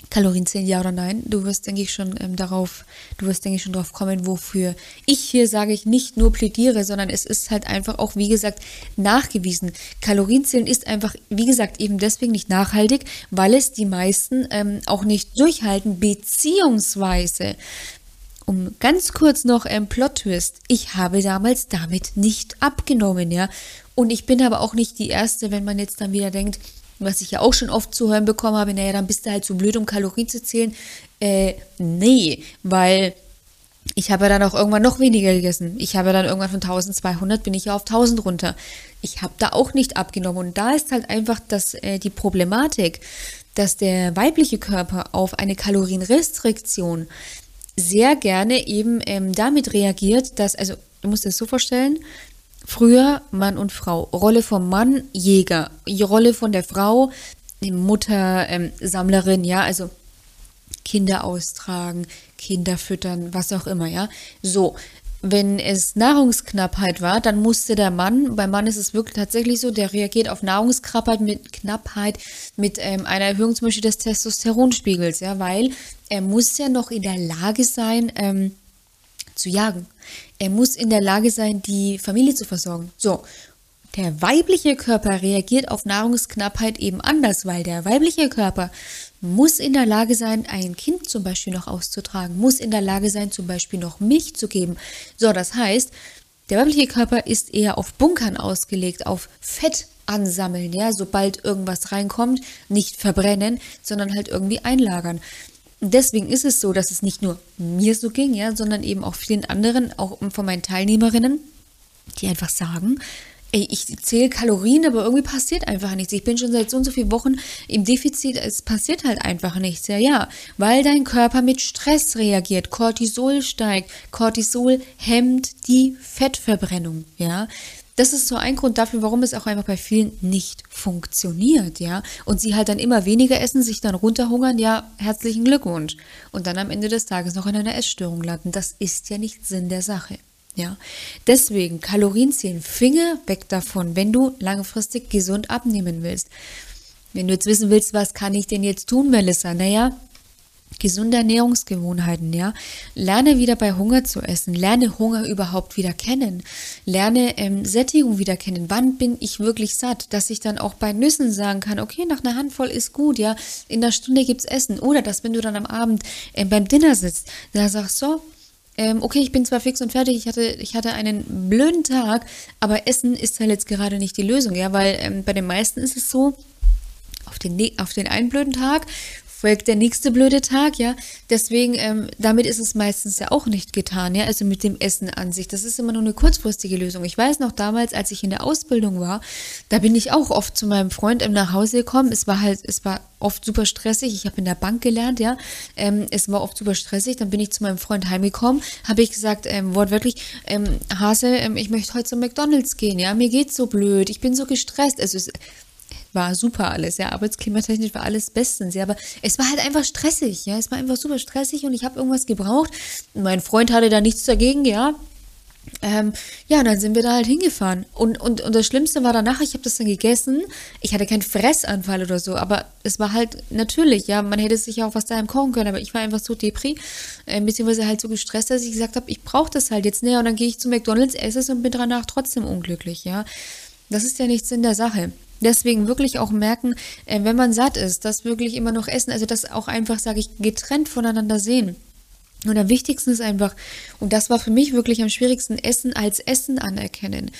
Kalorienzählen, ja oder nein. Du wirst, denke ich, schon ähm, darauf, du wirst, denke ich, schon darauf kommen, wofür ich hier sage ich nicht nur plädiere, sondern es ist halt einfach auch, wie gesagt, nachgewiesen. Kalorienzählen ist einfach, wie gesagt, eben deswegen nicht nachhaltig, weil es die meisten ähm, auch nicht durchhalten, beziehungsweise um ganz kurz noch ein Plot-Twist. Ich habe damals damit nicht abgenommen, ja. Und ich bin aber auch nicht die Erste, wenn man jetzt dann wieder denkt, was ich ja auch schon oft zu hören bekommen habe, naja, dann bist du halt so blöd, um Kalorien zu zählen. Äh, nee, weil ich habe dann auch irgendwann noch weniger gegessen. Ich habe dann irgendwann von 1200 bin ich ja auf 1000 runter. Ich habe da auch nicht abgenommen. Und da ist halt einfach das, äh, die Problematik, dass der weibliche Körper auf eine Kalorienrestriktion sehr gerne eben ähm, damit reagiert, dass, also du musst dir das so vorstellen, Früher Mann und Frau. Rolle vom Mann Jäger. Die Rolle von der Frau Mutter, ähm, Sammlerin, ja, also Kinder austragen, Kinder füttern, was auch immer, ja. So, wenn es Nahrungsknappheit war, dann musste der Mann, beim Mann ist es wirklich tatsächlich so, der reagiert auf Nahrungsknappheit mit Knappheit mit ähm, einer Erhöhung zum Beispiel des Testosteronspiegels, ja, weil er muss ja noch in der Lage sein, ähm, zu jagen. Er muss in der Lage sein, die Familie zu versorgen. So. Der weibliche Körper reagiert auf Nahrungsknappheit eben anders, weil der weibliche Körper muss in der Lage sein, ein Kind zum Beispiel noch auszutragen, muss in der Lage sein, zum Beispiel noch Milch zu geben. So, das heißt, der weibliche Körper ist eher auf Bunkern ausgelegt, auf Fett ansammeln, ja, sobald irgendwas reinkommt, nicht verbrennen, sondern halt irgendwie einlagern. Deswegen ist es so, dass es nicht nur mir so ging, ja, sondern eben auch vielen anderen, auch von meinen Teilnehmerinnen, die einfach sagen, ey, ich zähle Kalorien, aber irgendwie passiert einfach nichts. Ich bin schon seit so und so vielen Wochen im Defizit, es passiert halt einfach nichts. Ja, ja, weil dein Körper mit Stress reagiert, Cortisol steigt, Cortisol hemmt die Fettverbrennung, ja. Das ist so ein Grund dafür, warum es auch einfach bei vielen nicht funktioniert, ja. Und sie halt dann immer weniger essen, sich dann runterhungern, ja, herzlichen Glückwunsch. Und dann am Ende des Tages noch in einer Essstörung landen. Das ist ja nicht Sinn der Sache. Ja, deswegen Kalorien zählen, Finger weg davon, wenn du langfristig gesund abnehmen willst. Wenn du jetzt wissen willst, was kann ich denn jetzt tun, Melissa? Naja, gesunde Ernährungsgewohnheiten, ja. Lerne wieder bei Hunger zu essen. Lerne Hunger überhaupt wieder kennen. Lerne ähm, Sättigung wieder kennen. Wann bin ich wirklich satt? Dass ich dann auch bei Nüssen sagen kann, okay, nach einer Handvoll ist gut, ja. In einer Stunde gibt's Essen. Oder dass, wenn du dann am Abend äh, beim Dinner sitzt, da sagst so, ähm, okay, ich bin zwar fix und fertig, ich hatte, ich hatte einen blöden Tag, aber Essen ist halt jetzt gerade nicht die Lösung, ja, weil ähm, bei den meisten ist es so, auf den, auf den einen blöden Tag folgt der nächste blöde Tag, ja. Deswegen, ähm, damit ist es meistens ja auch nicht getan, ja. Also mit dem Essen an sich. Das ist immer nur eine kurzfristige Lösung. Ich weiß noch damals, als ich in der Ausbildung war, da bin ich auch oft zu meinem Freund nach Hause gekommen. Es war halt, es war oft super stressig. Ich habe in der Bank gelernt, ja. Ähm, es war oft super stressig. Dann bin ich zu meinem Freund heimgekommen, habe ich gesagt, ähm, wortwörtlich, ähm, Hase, ähm, ich möchte heute zum McDonalds gehen, ja. Mir geht's so blöd, ich bin so gestresst. Also es, war super alles, ja, arbeitsklimatechnisch war alles bestens, ja, aber es war halt einfach stressig, ja, es war einfach super stressig und ich habe irgendwas gebraucht. Mein Freund hatte da nichts dagegen, ja. Ähm, ja, dann sind wir da halt hingefahren. Und, und, und das Schlimmste war danach, ich habe das dann gegessen. Ich hatte keinen Fressanfall oder so, aber es war halt natürlich, ja, man hätte sich ja auch was daheim kochen können, aber ich war einfach so depri, äh, beziehungsweise halt so gestresst, dass ich gesagt habe, ich brauche das halt jetzt näher und dann gehe ich zu McDonalds, esse es und bin danach trotzdem unglücklich, ja. Das ist ja nichts in der Sache. Deswegen wirklich auch merken, äh, wenn man satt ist, das wirklich immer noch essen, also das auch einfach, sage ich, getrennt voneinander sehen. Und am wichtigsten ist einfach, und das war für mich wirklich am schwierigsten, Essen als Essen anerkennen,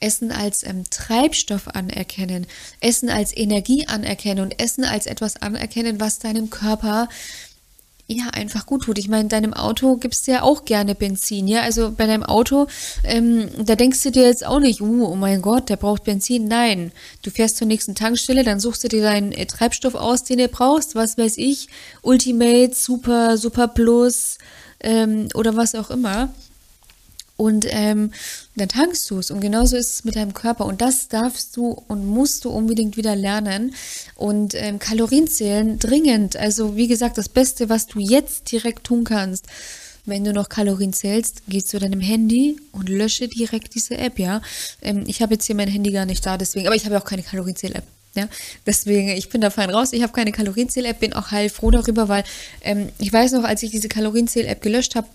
Essen als ähm, Treibstoff anerkennen, Essen als Energie anerkennen und Essen als etwas anerkennen, was deinem Körper ja, einfach gut tut. Ich meine, deinem Auto gibst du ja auch gerne Benzin, ja. Also bei deinem Auto, ähm, da denkst du dir jetzt auch nicht, uh, oh mein Gott, der braucht Benzin. Nein, du fährst zur nächsten Tankstelle, dann suchst du dir deinen äh, Treibstoff aus, den du brauchst, was weiß ich, Ultimate, Super, Super Plus ähm, oder was auch immer und ähm, dann tankst du es. Und genauso ist es mit deinem Körper. Und das darfst du und musst du unbedingt wieder lernen. Und ähm, Kalorien zählen dringend. Also wie gesagt, das Beste, was du jetzt direkt tun kannst, wenn du noch Kalorien zählst, geh zu deinem Handy und lösche direkt diese App, ja. Ähm, ich habe jetzt hier mein Handy gar nicht da, deswegen, aber ich habe auch keine Kalorienzähl-App. Ja, deswegen, ich bin da fein raus. Ich habe keine Kalorienzähl-App, bin auch heilfroh darüber, weil ähm, ich weiß noch, als ich diese Kalorienzähl-App gelöscht habe,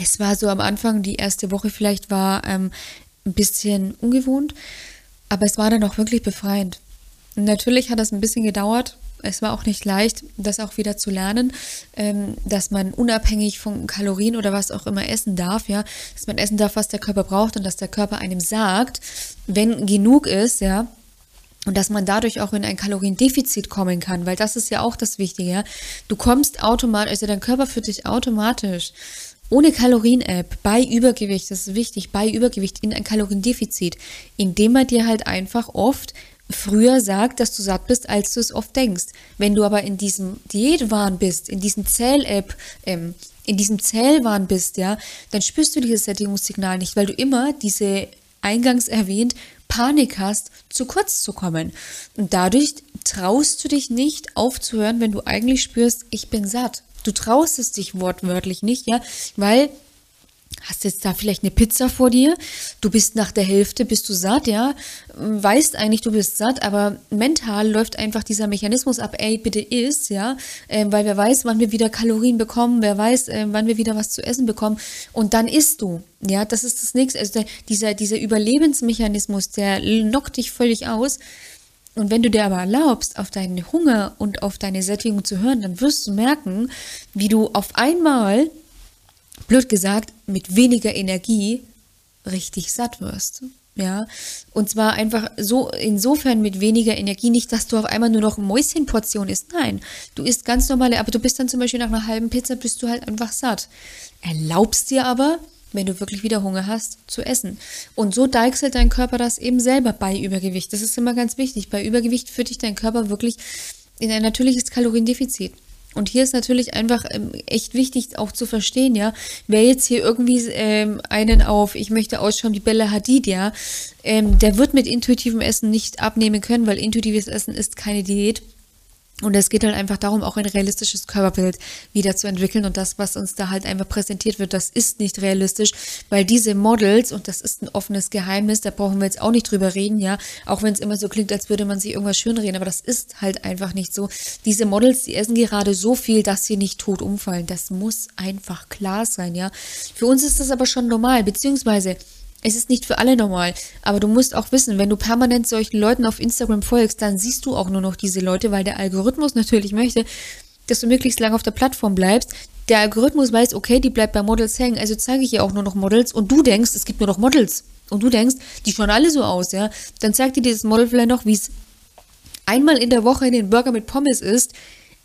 es war so am Anfang, die erste Woche vielleicht war ähm, ein bisschen ungewohnt, aber es war dann auch wirklich befreiend. Natürlich hat das ein bisschen gedauert. Es war auch nicht leicht, das auch wieder zu lernen, ähm, dass man unabhängig von Kalorien oder was auch immer essen darf, ja, dass man essen darf, was der Körper braucht und dass der Körper einem sagt, wenn genug ist, ja, und dass man dadurch auch in ein Kaloriendefizit kommen kann, weil das ist ja auch das Wichtige. Ja? Du kommst automatisch, also dein Körper führt dich automatisch ohne Kalorien-App bei Übergewicht, das ist wichtig, bei Übergewicht in ein Kaloriendefizit, indem man dir halt einfach oft früher sagt, dass du satt bist, als du es oft denkst. Wenn du aber in diesem Diätwahn bist, in diesem Zähl-App, ähm, in diesem Zählwahn bist, ja, dann spürst du dieses Sättigungssignal nicht, weil du immer diese eingangs erwähnt Panik hast, zu kurz zu kommen. Und dadurch traust du dich nicht aufzuhören, wenn du eigentlich spürst, ich bin satt. Du traust es dich wortwörtlich nicht, ja, weil hast jetzt da vielleicht eine Pizza vor dir, du bist nach der Hälfte, bist du satt, ja, weißt eigentlich, du bist satt, aber mental läuft einfach dieser Mechanismus ab, ey, bitte isst, ja, äh, weil wer weiß, wann wir wieder Kalorien bekommen, wer weiß, äh, wann wir wieder was zu essen bekommen und dann isst du, ja, das ist das nächste, also der, dieser, dieser Überlebensmechanismus, der knockt dich völlig aus und wenn du dir aber erlaubst, auf deinen Hunger und auf deine Sättigung zu hören, dann wirst du merken, wie du auf einmal blöd gesagt, mit weniger Energie richtig satt wirst. Ja, und zwar einfach so, insofern mit weniger Energie, nicht, dass du auf einmal nur noch Mäuschenportion isst. Nein, du isst ganz normale, aber du bist dann zum Beispiel nach einer halben Pizza, bist du halt einfach satt. Erlaubst dir aber, wenn du wirklich wieder Hunger hast, zu essen. Und so deichselt dein Körper das eben selber bei Übergewicht. Das ist immer ganz wichtig. Bei Übergewicht führt dich dein Körper wirklich in ein natürliches Kaloriendefizit. Und hier ist natürlich einfach ähm, echt wichtig auch zu verstehen, ja, wer jetzt hier irgendwie ähm, einen auf, ich möchte ausschauen wie Bella Hadid, ja, ähm, der wird mit intuitivem Essen nicht abnehmen können, weil intuitives Essen ist keine Diät. Und es geht halt einfach darum, auch ein realistisches Körperbild wieder zu entwickeln. Und das, was uns da halt einfach präsentiert wird, das ist nicht realistisch, weil diese Models, und das ist ein offenes Geheimnis, da brauchen wir jetzt auch nicht drüber reden, ja, auch wenn es immer so klingt, als würde man sich irgendwas schönreden, aber das ist halt einfach nicht so. Diese Models, die essen gerade so viel, dass sie nicht tot umfallen. Das muss einfach klar sein, ja. Für uns ist das aber schon normal, beziehungsweise es ist nicht für alle normal, aber du musst auch wissen, wenn du permanent solchen Leuten auf Instagram folgst, dann siehst du auch nur noch diese Leute, weil der Algorithmus natürlich möchte, dass du möglichst lange auf der Plattform bleibst. Der Algorithmus weiß, okay, die bleibt bei Models hängen, also zeige ich ihr auch nur noch Models und du denkst, es gibt nur noch Models und du denkst, die schauen alle so aus, ja. Dann zeigt dir dieses Model vielleicht noch, wie es einmal in der Woche den Burger mit Pommes isst,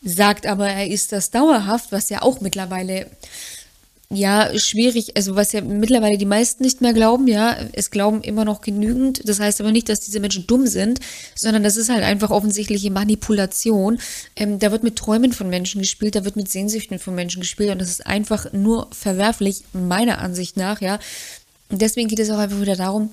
sagt aber, er isst das dauerhaft, was ja auch mittlerweile ja, schwierig, also was ja mittlerweile die meisten nicht mehr glauben, ja, es glauben immer noch genügend. Das heißt aber nicht, dass diese Menschen dumm sind, sondern das ist halt einfach offensichtliche Manipulation. Ähm, da wird mit Träumen von Menschen gespielt, da wird mit Sehnsüchten von Menschen gespielt und das ist einfach nur verwerflich, meiner Ansicht nach, ja. Und deswegen geht es auch einfach wieder darum,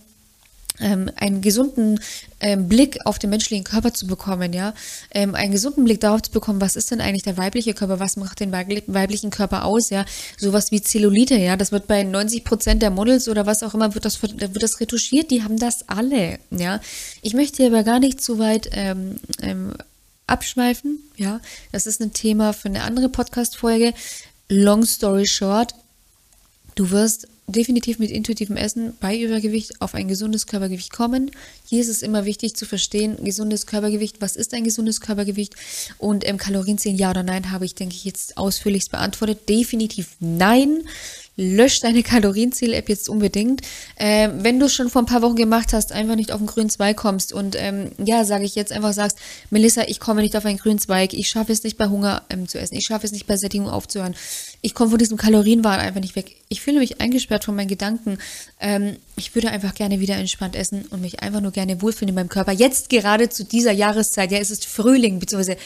ähm, einen gesunden ähm, Blick auf den menschlichen Körper zu bekommen, ja, ähm, einen gesunden Blick darauf zu bekommen, was ist denn eigentlich der weibliche Körper, was macht den weiblichen Körper aus, ja, sowas wie Zellulite, ja, das wird bei 90 Prozent der Models oder was auch immer wird das wird das retuschiert, die haben das alle, ja. Ich möchte hier aber gar nicht zu weit ähm, ähm, abschweifen, ja, das ist ein Thema für eine andere Podcast-Folge. Long story short, du wirst definitiv mit intuitivem Essen bei Übergewicht auf ein gesundes Körpergewicht kommen. Hier ist es immer wichtig zu verstehen, gesundes Körpergewicht, was ist ein gesundes Körpergewicht und ähm, Kalorienzählen, ja oder nein, habe ich, denke ich, jetzt ausführlichst beantwortet. Definitiv nein lösch deine Kalorienziel-App jetzt unbedingt. Äh, wenn du es schon vor ein paar Wochen gemacht hast, einfach nicht auf den grünen Zweig kommst und ähm, ja, sage ich jetzt einfach sagst, Melissa, ich komme nicht auf einen grünen Zweig, ich schaffe es nicht bei Hunger ähm, zu essen, ich schaffe es nicht bei Sättigung aufzuhören, ich komme von diesem Kalorienwahn einfach nicht weg. Ich fühle mich eingesperrt von meinen Gedanken. Ähm, ich würde einfach gerne wieder entspannt essen und mich einfach nur gerne wohlfühlen in meinem Körper. Jetzt gerade zu dieser Jahreszeit, ja, es ist Frühling, beziehungsweise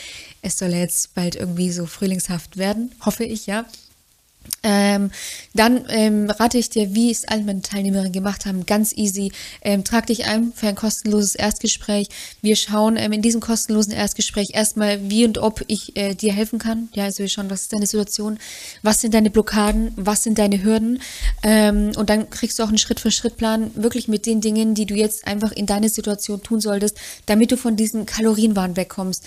es soll jetzt bald irgendwie so frühlingshaft werden, hoffe ich, ja. Ähm, dann ähm, rate ich dir, wie es alle meine Teilnehmerinnen gemacht haben, ganz easy. Ähm, trag dich ein für ein kostenloses Erstgespräch. Wir schauen ähm, in diesem kostenlosen Erstgespräch erstmal, wie und ob ich äh, dir helfen kann. Ja, also wir schauen, was ist deine Situation, was sind deine Blockaden, was sind deine Hürden. Ähm, und dann kriegst du auch einen Schritt-für-Schritt-Plan, wirklich mit den Dingen, die du jetzt einfach in deiner Situation tun solltest, damit du von diesem Kalorienwahn wegkommst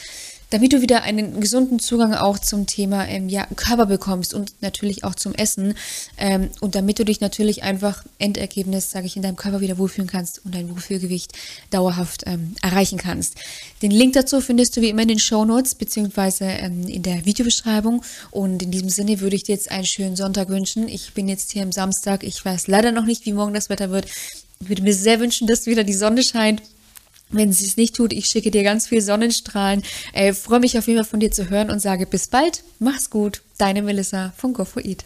damit du wieder einen gesunden Zugang auch zum Thema ähm, ja, Körper bekommst und natürlich auch zum Essen ähm, und damit du dich natürlich einfach Endergebnis, sage ich, in deinem Körper wieder wohlfühlen kannst und dein Wohlfühlgewicht dauerhaft ähm, erreichen kannst. Den Link dazu findest du wie immer in den Show Notes beziehungsweise ähm, in der Videobeschreibung und in diesem Sinne würde ich dir jetzt einen schönen Sonntag wünschen. Ich bin jetzt hier am Samstag, ich weiß leider noch nicht, wie morgen das Wetter wird. Ich würde mir sehr wünschen, dass wieder die Sonne scheint wenn sie es nicht tut, ich schicke dir ganz viel Sonnenstrahlen. Äh, Freue mich auf jeden Fall von dir zu hören und sage bis bald. Mach's gut. Deine Melissa von GoFoid.